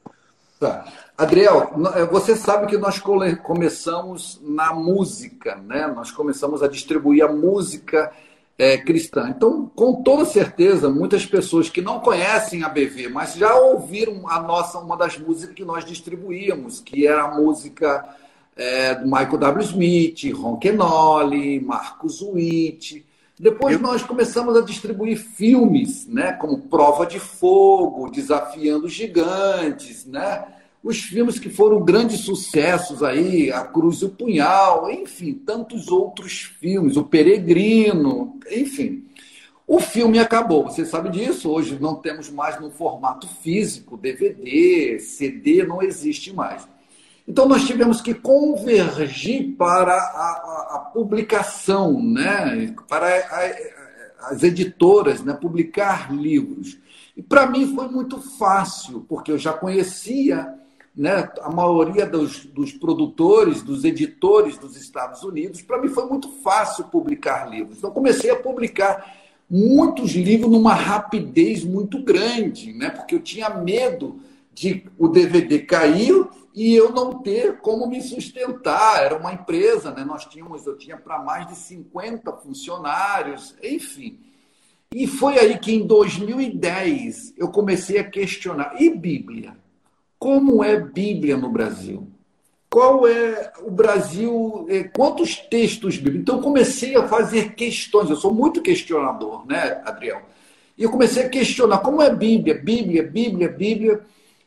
Tá. Adriel, eh, você sabe que nós começamos na música, né? Nós começamos a distribuir a música é, cristã. Então, com toda certeza, muitas pessoas que não conhecem a BV, mas já ouviram a nossa uma das músicas que nós distribuíamos, que era a música é, do Michael W. Smith, Ron Kenoli, Marcos Witt. Depois nós começamos a distribuir filmes, né, como Prova de Fogo, Desafiando Gigantes, né? Os filmes que foram grandes sucessos aí, A Cruz e o Punhal, enfim, tantos outros filmes, O Peregrino, enfim. O filme acabou, você sabe disso. Hoje não temos mais no formato físico, DVD, CD não existe mais. Então, nós tivemos que convergir para a, a, a publicação, né? para a, as editoras né? publicar livros. E para mim foi muito fácil, porque eu já conhecia né, a maioria dos, dos produtores, dos editores dos Estados Unidos. Para mim foi muito fácil publicar livros. Então, comecei a publicar muitos livros numa rapidez muito grande, né? porque eu tinha medo de o DVD cair e eu não ter como me sustentar. Era uma empresa, né? Nós tínhamos, eu tinha para mais de 50 funcionários, enfim. E foi aí que em 2010 eu comecei a questionar. E Bíblia? Como é Bíblia no Brasil? Qual é o Brasil? É, quantos textos bíblicos? Então comecei a fazer questões. Eu sou muito questionador, né, Adriel? E eu comecei a questionar como é Bíblia, Bíblia, Bíblia, Bíblia.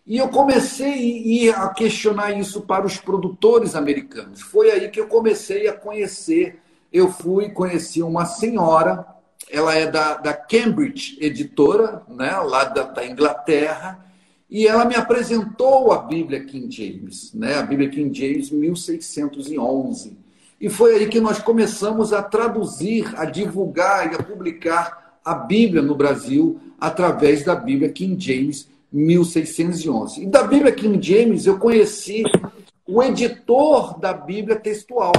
E eu comecei a questionar isso para os produtores americanos. Foi aí que eu comecei a conhecer. Eu fui conheci uma senhora, ela é da, da Cambridge Editora, né, lá da, da Inglaterra, e ela me apresentou a Bíblia King James, né, a Bíblia King James 1611. E foi aí que nós começamos a traduzir, a divulgar e a publicar a Bíblia no Brasil através da Bíblia King James 1611. E da Bíblia King James eu conheci o editor da Bíblia textual.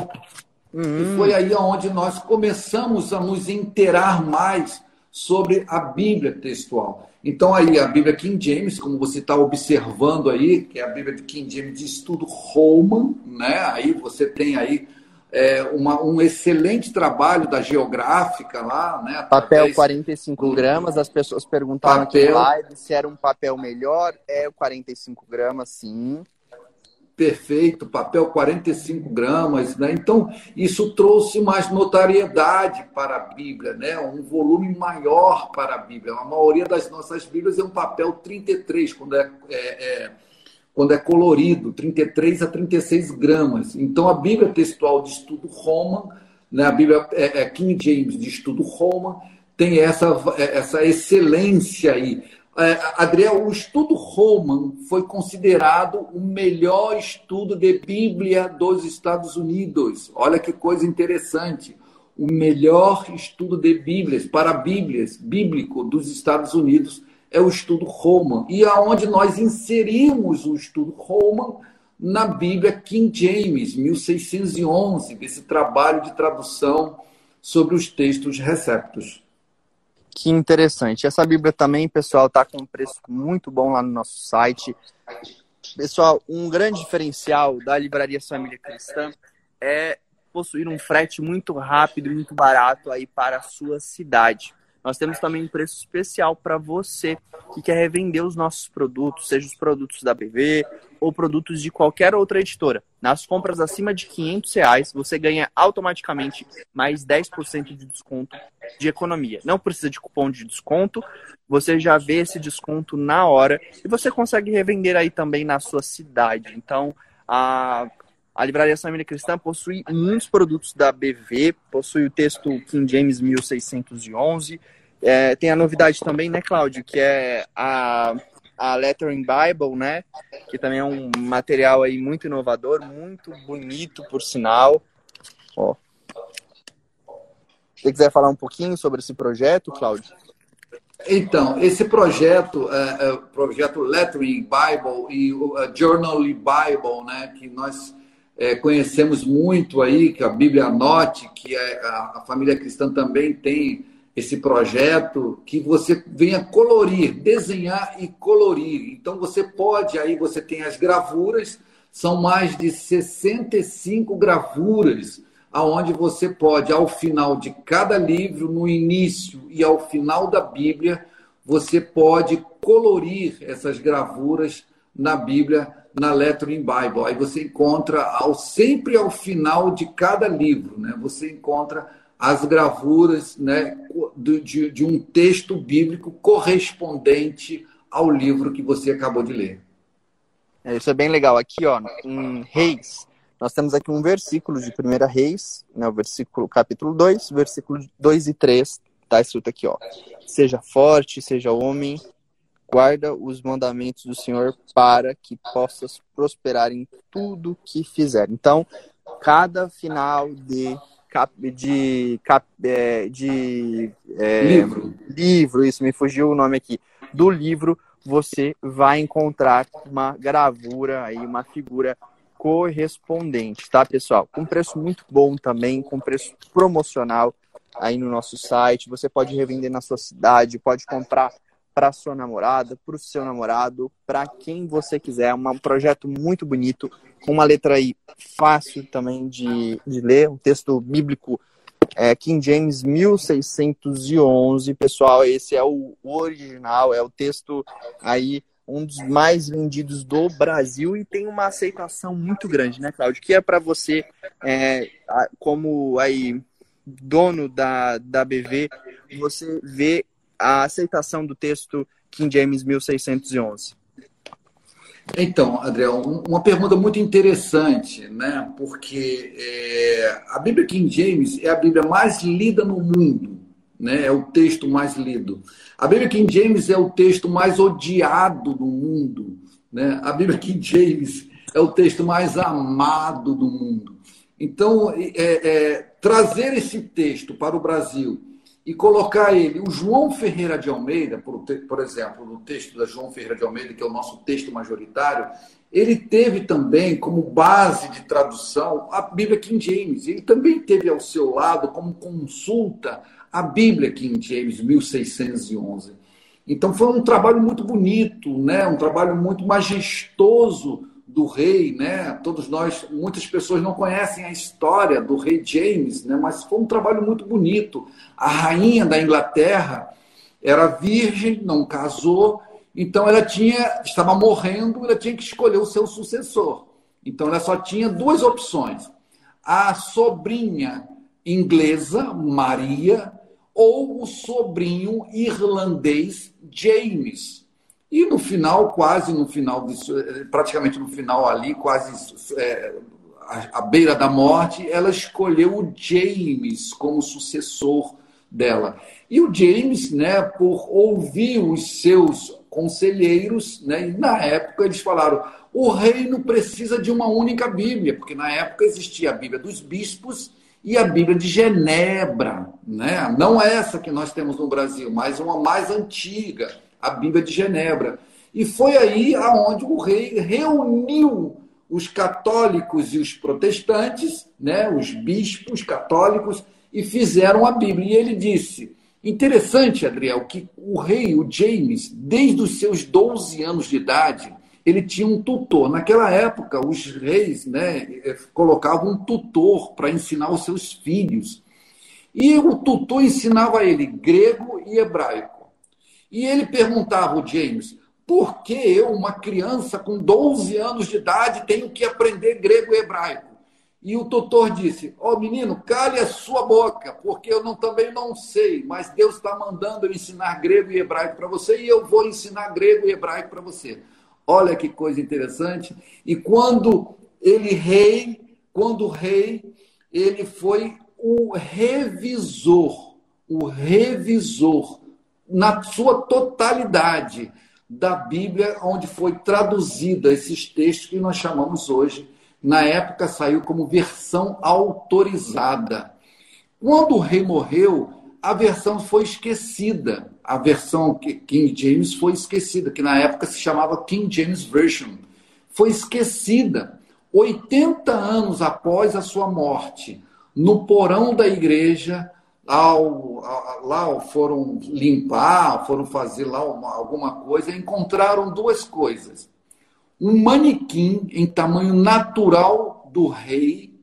Uhum. E foi aí onde nós começamos a nos inteirar mais sobre a Bíblia textual. Então aí a Bíblia King James, como você está observando aí, que é a Bíblia de King James de estudo Roman, né? Aí você tem aí é, uma, um excelente trabalho da geográfica lá, né? Papel 45 do... gramas, as pessoas perguntaram papel... aqui live se era um papel melhor. É o 45 gramas, sim. Perfeito, papel 45 gramas, né? Então, isso trouxe mais notariedade para a Bíblia, né? Um volume maior para a Bíblia. A maioria das nossas Bíblias é um papel 33, quando é, é, é quando é colorido, 33 a 36 gramas. Então, a Bíblia textual de estudo Roma, né, a Bíblia é, é King James de estudo Roma, tem essa, é, essa excelência aí. É, Adriel, o estudo Roman foi considerado o melhor estudo de Bíblia dos Estados Unidos. Olha que coisa interessante. O melhor estudo de Bíblias, para Bíblias, bíblico dos Estados Unidos é o estudo Roman, e aonde nós inserimos o estudo Roman na Bíblia King James, 1611, esse trabalho de tradução sobre os textos receptos. Que interessante. Essa Bíblia também, pessoal, está com um preço muito bom lá no nosso site. Pessoal, um grande diferencial da Livraria Família Cristã é possuir um frete muito rápido e muito barato aí para a sua cidade. Nós temos também um preço especial para você que quer revender os nossos produtos, seja os produtos da BV ou produtos de qualquer outra editora. Nas compras acima de 500 reais, você ganha automaticamente mais 10% de desconto de economia. Não precisa de cupom de desconto, você já vê esse desconto na hora e você consegue revender aí também na sua cidade. Então, a a Livraria Família Cristã possui muitos produtos da BV, possui o texto King James 1611. É, tem a novidade também, né, Cláudio, que é a, a Lettering Bible, né? Que também é um material aí muito inovador, muito bonito, por sinal. Ó. Se quiser falar um pouquinho sobre esse projeto, Cláudio? Então, esse projeto, é, é, projeto Lettering Bible e o uh, Journal Bible, né, que nós é, conhecemos muito aí, que a Bíblia Anote, que é, a, a, família cristã também tem esse projeto, que você venha colorir, desenhar e colorir. Então você pode, aí você tem as gravuras, são mais de 65 gravuras, aonde você pode, ao final de cada livro, no início e ao final da Bíblia, você pode colorir essas gravuras na Bíblia na Lettering Bible. Aí você encontra ao, sempre ao final de cada livro, né? Você encontra as gravuras né, de, de um texto bíblico correspondente ao livro que você acabou de ler. É, isso é bem legal. Aqui, ó, em Reis, nós temos aqui um versículo de 1 Reis, né, o versículo capítulo 2, versículos 2 e 3, está escrito aqui, ó. Seja forte, seja homem, guarda os mandamentos do Senhor para que possas prosperar em tudo que fizer. Então, cada final de cap, de, cap, é, de é, livro. livro, isso me fugiu o nome aqui, do livro, você vai encontrar uma gravura aí, uma figura correspondente, tá, pessoal? Com preço muito bom também, com preço promocional aí no nosso site. Você pode revender na sua cidade, pode comprar para sua namorada, para o seu namorado, para quem você quiser. É um projeto muito bonito, com uma letra aí fácil também de, de ler, um texto bíblico é, King James 1611. Pessoal, esse é o original, é o texto aí um dos mais vendidos do Brasil e tem uma aceitação muito grande, né, Cláudio? Que é para você, é, como aí dono da, da BV, você vê a aceitação do texto King James 1611? Então, Adriel, uma pergunta muito interessante, né? Porque é, a Bíblia King James é a Bíblia mais lida no mundo, né? É o texto mais lido. A Bíblia King James é o texto mais odiado do mundo, né? A Bíblia King James é o texto mais amado do mundo. Então, é, é, trazer esse texto para o Brasil e colocar ele, o João Ferreira de Almeida, por, por exemplo, no texto da João Ferreira de Almeida, que é o nosso texto majoritário, ele teve também como base de tradução a Bíblia King James. Ele também teve ao seu lado como consulta a Bíblia King James 1611. Então foi um trabalho muito bonito, né? um trabalho muito majestoso do rei, né? Todos nós, muitas pessoas não conhecem a história do rei James, né? Mas foi um trabalho muito bonito. A rainha da Inglaterra era virgem, não casou, então ela tinha, estava morrendo, ela tinha que escolher o seu sucessor. Então ela só tinha duas opções: a sobrinha inglesa Maria ou o sobrinho irlandês James. E no final, quase no final, disso, praticamente no final ali, quase é, à, beira da morte, ela escolheu o James como sucessor dela. E o James, né, por ouvir os seus conselheiros, né, e na época eles falaram: o reino precisa de uma única Bíblia, porque na época existia a Bíblia dos bispos e a Bíblia de Genebra, né? não essa que nós temos no Brasil, mas uma mais antiga a Bíblia de Genebra. E foi aí aonde o rei reuniu os católicos e os protestantes, né, os bispos católicos, e fizeram a Bíblia. E ele disse: interessante, Adriel, que o rei, o James, desde os seus 12 anos de idade, ele tinha um tutor. Naquela época, os reis né, colocavam um tutor para ensinar os seus filhos. E o tutor ensinava a ele grego e hebraico. E ele perguntava o James, por que eu, uma criança com 12 anos de idade, tenho que aprender grego e hebraico? E o tutor disse: Ó oh, menino, cale a sua boca, porque eu não, também não sei, mas Deus está mandando eu ensinar grego e hebraico para você e eu vou ensinar grego e hebraico para você. Olha que coisa interessante. E quando ele rei, quando rei, ele foi o revisor, o revisor na sua totalidade da Bíblia, onde foi traduzida esses textos que nós chamamos hoje na época saiu como versão autorizada. Quando o rei morreu, a versão foi esquecida. A versão King James foi esquecida, que na época se chamava King James Version. Foi esquecida. 80 anos após a sua morte, no porão da igreja, ao, lá foram limpar, foram fazer lá uma, alguma coisa, encontraram duas coisas um manequim em tamanho natural do rei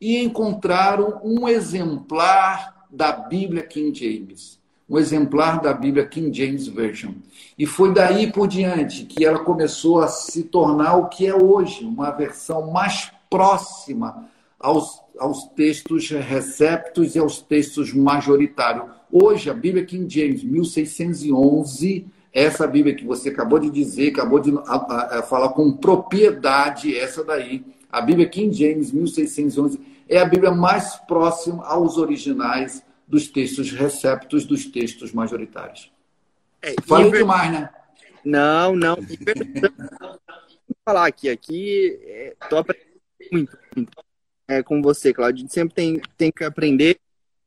e encontraram um exemplar da Bíblia King James, um exemplar da Bíblia King James Version. E foi daí por diante que ela começou a se tornar o que é hoje, uma versão mais próxima aos, aos textos receptos e aos textos majoritários. Hoje, a Bíblia King James, 1611, essa Bíblia que você acabou de dizer, acabou de a, a, falar com propriedade, essa daí, a Bíblia King James 1611, é a Bíblia mais próxima aos originais dos textos receptos dos textos majoritários. É, Falei demais, né? Não, não. Vou falar aqui, aqui estou é, aprendendo muito, muito é, com você, Claudio. A gente sempre tem, tem que aprender.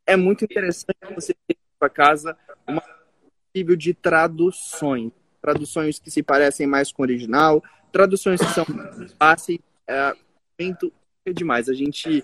É muito interessante você ter para casa uma nível de traduções. Traduções que se parecem mais com o original, traduções que são fáceis. É, é demais. A gente,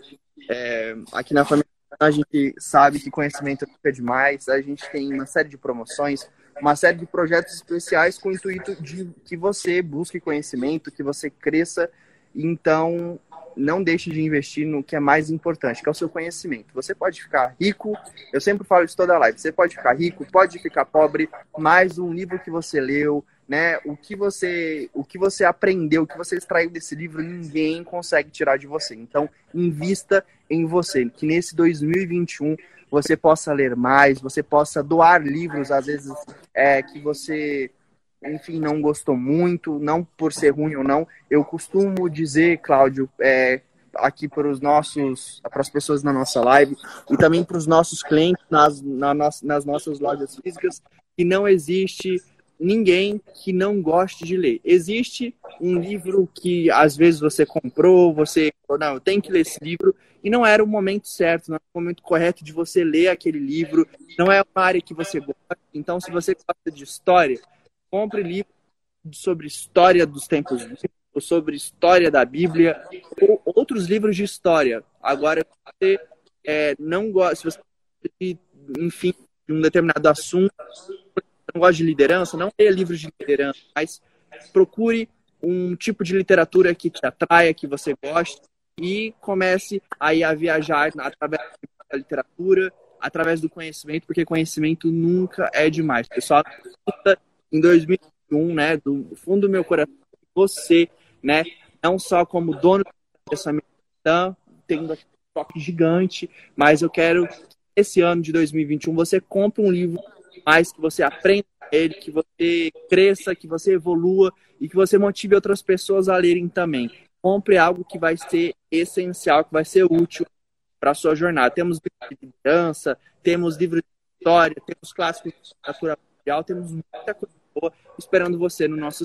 é, aqui na família, a gente sabe que conhecimento é demais. A gente tem uma série de promoções, uma série de projetos especiais com o intuito de que você busque conhecimento, que você cresça. Então, não deixe de investir no que é mais importante, que é o seu conhecimento. Você pode ficar rico, eu sempre falo isso toda live, você pode ficar rico, pode ficar pobre, mas um livro que você leu, né, o que você, o que você aprendeu, o que você extraiu desse livro, ninguém consegue tirar de você. Então, invista em você, que nesse 2021 você possa ler mais, você possa doar livros, às vezes, é, que você enfim, não gostou muito, não por ser ruim ou não. Eu costumo dizer, Cláudio, é, aqui para os nossos, para as pessoas na nossa live e também para os nossos clientes nas, na, nas nossas lojas físicas, que não existe ninguém que não goste de ler. Existe um livro que às vezes você comprou, você falou, não, eu tenho que ler esse livro, e não era o momento certo, não era o momento correto de você ler aquele livro, não é uma área que você gosta. Então, se você gosta de história, compre livros sobre história dos tempos bíblicos, sobre história da Bíblia, ou outros livros de história. Agora, se você é, não gosta, se você, enfim, de um determinado assunto, não gosta de liderança, não leia livros de liderança, mas procure um tipo de literatura que te atraia, que você goste, e comece aí a viajar através da literatura, através do conhecimento, porque conhecimento nunca é demais. Pessoal, em 2021, né, do fundo do meu coração, você, né, não só como dono dessa missão, tendo um toque gigante, mas eu quero que esse ano de 2021 você compre um livro mais que você aprenda ele, que você cresça, que você evolua e que você motive outras pessoas a lerem também. Compre algo que vai ser essencial, que vai ser útil para a sua jornada. Temos livros de liderança, temos livros de história, temos clássicos de literatura mundial, temos muita coisa esperando você no nosso.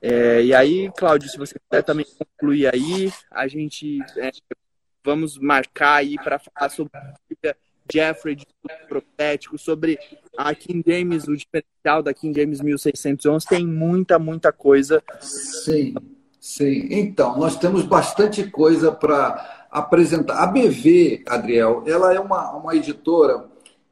É, e aí, Cláudio, se você quiser também concluir aí, a gente é, vamos marcar aí para falar sobre Jeffrey de profético, sobre a King James, o diferencial da King James 1611. Tem muita, muita coisa. Sim, sim. Então, nós temos bastante coisa para apresentar. A BV, Adriel, ela é uma, uma editora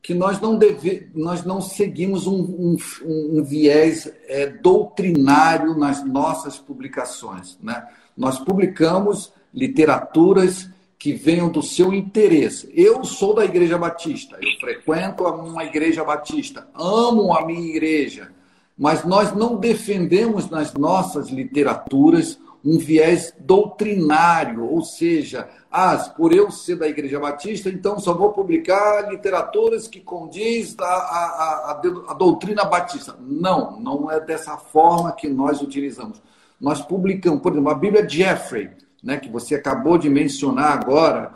que nós não, deve, nós não seguimos um, um, um viés é, doutrinário nas nossas publicações. Né? Nós publicamos literaturas que venham do seu interesse. Eu sou da Igreja Batista, eu frequento uma Igreja Batista, amo a minha igreja, mas nós não defendemos nas nossas literaturas um viés doutrinário, ou seja, ah, por eu ser da Igreja Batista, então só vou publicar literaturas que condiz a, a, a, a doutrina batista. Não, não é dessa forma que nós utilizamos. Nós publicamos, por exemplo, a Bíblia Jeffrey, né, que você acabou de mencionar agora,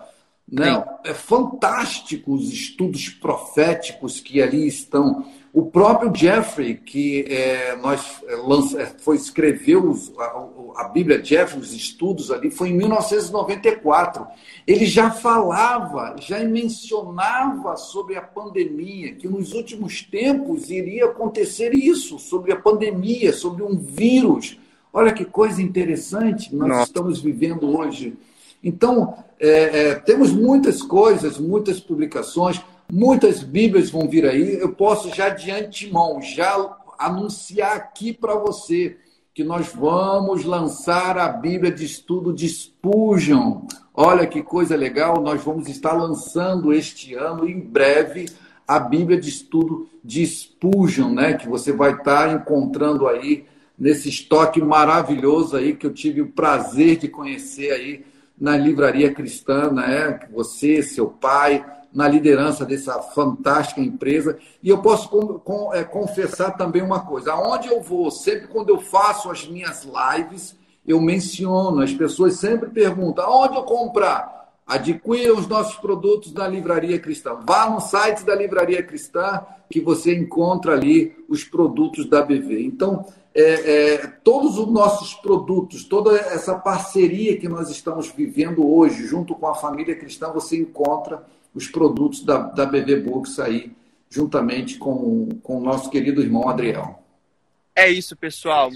né, é fantástico os estudos proféticos que ali estão. O próprio Jeffrey, que é, nós é, lança, é, foi escreveu a, a, Bíblia Jeffrey, os estudos ali, foi em 1994. Ele já falava, já mencionava sobre a pandemia, que nos últimos tempos iria acontecer isso, sobre a pandemia, sobre um vírus. Olha que coisa interessante nós Nossa. estamos vivendo hoje. Então, é, é, temos muitas coisas, muitas publicações. Muitas Bíblias vão vir aí. Eu posso já de antemão, já anunciar aqui para você que nós vamos lançar a Bíblia de estudo de Spurgeon. Olha que coisa legal, nós vamos estar lançando este ano, em breve, a Bíblia de estudo de Spurgeon, né? Que você vai estar encontrando aí nesse estoque maravilhoso aí que eu tive o prazer de conhecer aí na livraria cristã, né? Você, seu pai, na liderança dessa fantástica empresa. E eu posso com, com, é, confessar também uma coisa: aonde eu vou, sempre quando eu faço as minhas lives, eu menciono, as pessoas sempre perguntam: aonde eu comprar? Adquira os nossos produtos na Livraria Cristã. Vá no site da Livraria Cristã que você encontra ali os produtos da BV. Então, é, é, todos os nossos produtos, toda essa parceria que nós estamos vivendo hoje, junto com a família cristã, você encontra os produtos da, da BV Books aí, juntamente com, com o nosso querido irmão Adriel. É isso, pessoal.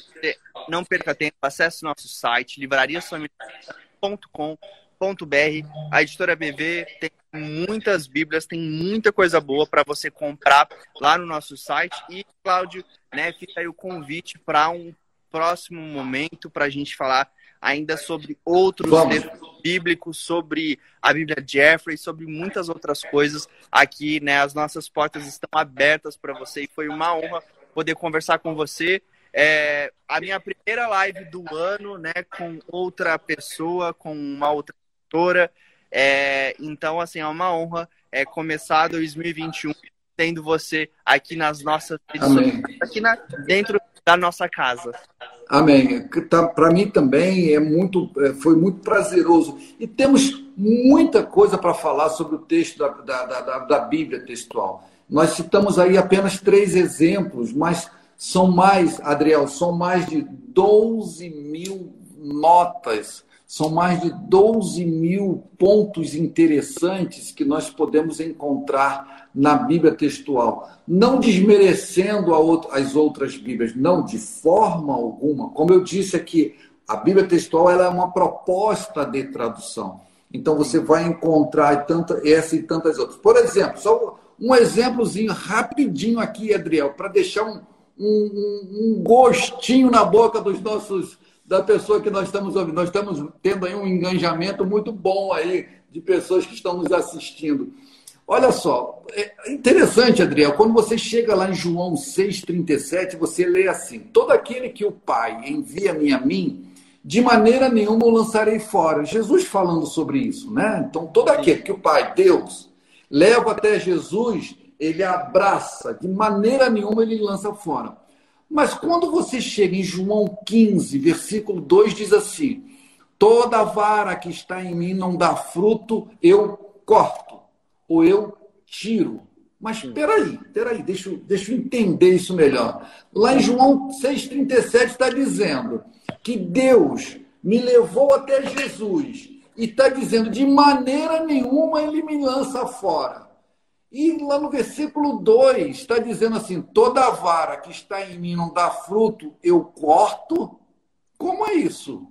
Não perca tempo, acesse nosso site, livrariasfamiliares.com.br. A editora BV tem muitas bíblias, tem muita coisa boa para você comprar lá no nosso site. E, Cláudio, né, fica aí o convite para um próximo momento para a gente falar ainda sobre outros Vamos. textos bíblicos, sobre a Bíblia Jeffrey, sobre muitas outras coisas aqui, né? As nossas portas estão abertas para você e foi uma honra poder conversar com você. É, a minha primeira live do ano, né, com outra pessoa, com uma outra autora. É, então, assim, é uma honra é, começar 2021 tendo você aqui nas nossas edições, aqui na, dentro da nossa casa. Amém. Tá, Para mim também é muito, é, foi muito prazeroso. E temos muita coisa para falar sobre o texto da, da, da, da Bíblia textual. Nós citamos aí apenas três exemplos, mas são mais, Adriel, são mais de 12 mil notas são mais de 12 mil pontos interessantes que nós podemos encontrar na Bíblia textual. Não desmerecendo as outras Bíblias, não, de forma alguma. Como eu disse aqui, a Bíblia textual ela é uma proposta de tradução. Então você vai encontrar tanta, essa e tantas outras. Por exemplo, só um exemplozinho rapidinho aqui, Adriel, para deixar um, um, um gostinho na boca dos nossos da pessoa que nós estamos ouvindo. Nós estamos tendo aí um engajamento muito bom aí de pessoas que estão nos assistindo. Olha só, é interessante, Adriel, quando você chega lá em João 6,37, você lê assim: Todo aquele que o Pai envia-me a mim, de maneira nenhuma o lançarei fora. Jesus falando sobre isso, né? Então, todo aquele que o Pai, Deus, leva até Jesus, ele abraça, de maneira nenhuma ele lança fora. Mas quando você chega em João 15, versículo 2, diz assim: Toda vara que está em mim não dá fruto, eu corto, ou eu tiro. Mas peraí, peraí, deixa, deixa eu entender isso melhor. Lá em João 6,37 está dizendo que Deus me levou até Jesus e está dizendo de maneira nenhuma ele me lança fora. E lá no versículo 2 está dizendo assim: toda vara que está em mim não dá fruto, eu corto. Como é isso?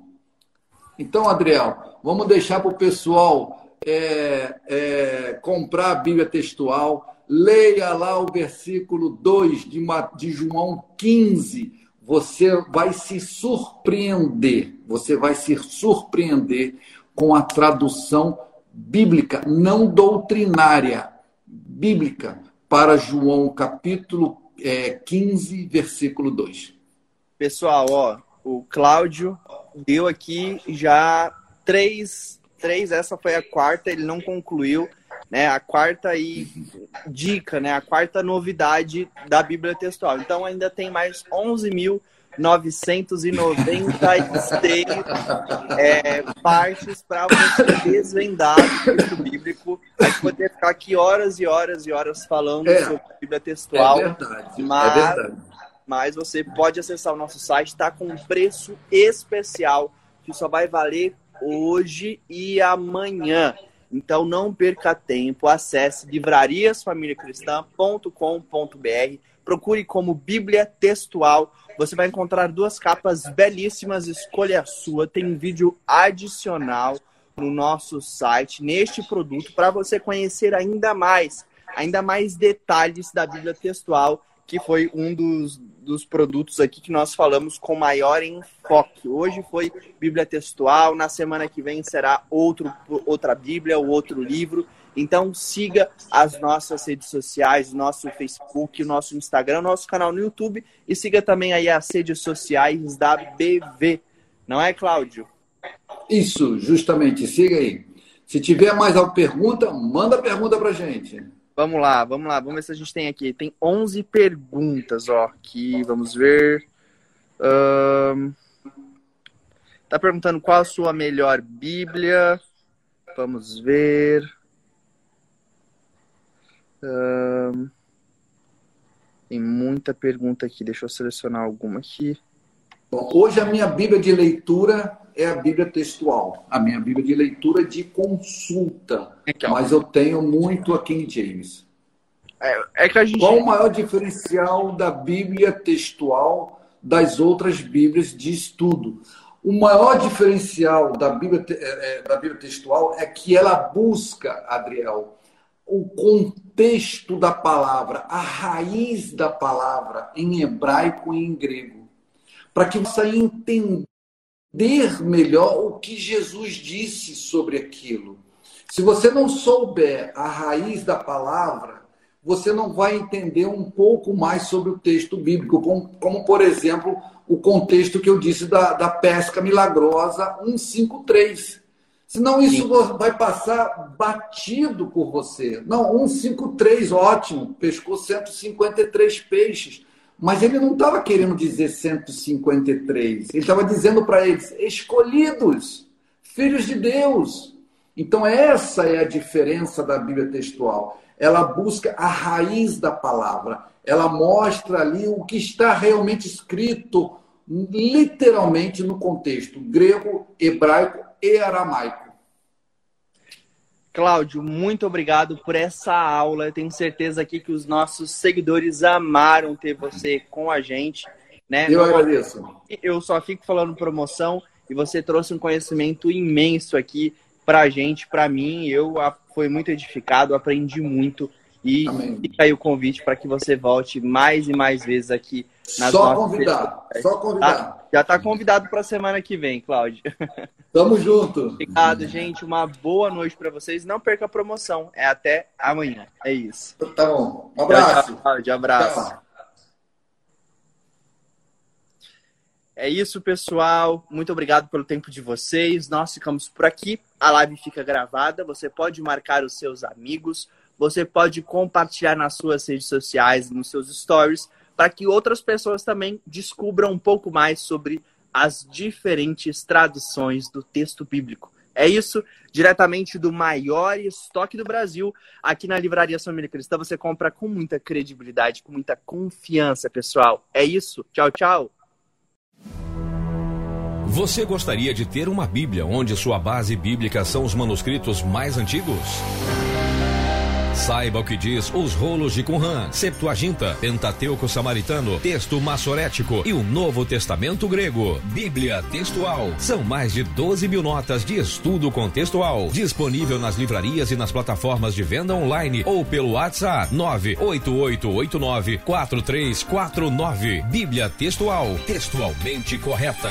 Então, Adriel, vamos deixar para o pessoal é, é, comprar a Bíblia textual. Leia lá o versículo 2 de, de João 15. Você vai se surpreender. Você vai se surpreender com a tradução bíblica, não doutrinária, bíblica, para João capítulo é, 15, versículo 2. Pessoal, ó, o Cláudio deu aqui já três, três, essa foi a quarta, ele não concluiu, né? A quarta e dica, né? A quarta novidade da Bíblia textual. Então ainda tem mais 11.996 é, partes para você desvendar o texto bíblico. A gente poder ficar aqui horas e horas e horas falando é, sobre a Bíblia textual. É verdade. Mas, é verdade. mas você pode acessar o nosso site, está com um preço especial que só vai valer hoje e amanhã. Então não perca tempo, acesse livrariasfamiliacristã.com.br, procure como Bíblia Textual. Você vai encontrar duas capas belíssimas, escolha a sua. Tem um vídeo adicional no nosso site, neste produto, para você conhecer ainda mais, ainda mais detalhes da Bíblia Textual que foi um dos, dos produtos aqui que nós falamos com maior enfoque. Hoje foi Bíblia textual, na semana que vem será outro, outra Bíblia, ou outro livro. Então siga as nossas redes sociais, nosso Facebook, nosso Instagram, nosso canal no YouTube e siga também aí as redes sociais da BV. Não é, Cláudio? Isso, justamente. Siga aí. Se tiver mais alguma pergunta, manda pergunta pra gente. Vamos lá, vamos lá, vamos ver se a gente tem aqui. Tem 11 perguntas, ó. Aqui, vamos ver. Um... Tá perguntando qual a sua melhor Bíblia. Vamos ver. Um... Tem muita pergunta aqui. Deixa eu selecionar alguma aqui. Bom, hoje a minha Bíblia de leitura é a Bíblia textual. A minha Bíblia de leitura de consulta. Então, mas eu tenho muito a King James. É, é que a gente... Qual o maior diferencial da Bíblia textual das outras Bíblias de estudo? O maior diferencial da Bíblia, é, é, da Bíblia textual é que ela busca, Adriel, o contexto da palavra, a raiz da palavra em hebraico e em grego para que você entender melhor o que Jesus disse sobre aquilo. Se você não souber a raiz da palavra, você não vai entender um pouco mais sobre o texto bíblico, como, como por exemplo, o contexto que eu disse da, da pesca milagrosa 153. Senão isso Sim. vai passar batido por você. Não, 153, ótimo, pescou 153 peixes. Mas ele não estava querendo dizer 153. Ele estava dizendo para eles: escolhidos, filhos de Deus. Então, essa é a diferença da Bíblia textual. Ela busca a raiz da palavra. Ela mostra ali o que está realmente escrito, literalmente no contexto grego, hebraico e aramaico. Cláudio, muito obrigado por essa aula. Eu tenho certeza aqui que os nossos seguidores amaram ter você com a gente. Né? Eu agradeço. Eu só fico falando promoção e você trouxe um conhecimento imenso aqui para a gente, para mim. Eu fui muito edificado, aprendi muito. E Amém. fica aí o convite para que você volte mais e mais vezes aqui nas Só convidar, só convidar. Tá? Já está convidado para a semana que vem, Cláudio. Tamo junto. Obrigado, gente. Uma boa noite para vocês. Não perca a promoção. É até amanhã. É isso. Tá bom. Um abraço. Tchau, tchau, abraço. É isso, pessoal. Muito obrigado pelo tempo de vocês. Nós ficamos por aqui. A live fica gravada. Você pode marcar os seus amigos. Você pode compartilhar nas suas redes sociais, nos seus stories, para que outras pessoas também descubram um pouco mais sobre as diferentes traduções do texto bíblico. É isso, diretamente do maior estoque do Brasil, aqui na Livraria Família Cristã, você compra com muita credibilidade, com muita confiança, pessoal. É isso, tchau, tchau. Você gostaria de ter uma Bíblia onde sua base bíblica são os manuscritos mais antigos? Saiba o que diz os rolos de Qumran, Septuaginta, Pentateuco Samaritano, Texto Massorético e o Novo Testamento Grego. Bíblia Textual. São mais de 12 mil notas de estudo contextual. Disponível nas livrarias e nas plataformas de venda online ou pelo WhatsApp 98889 4349. Bíblia Textual. Textualmente correta.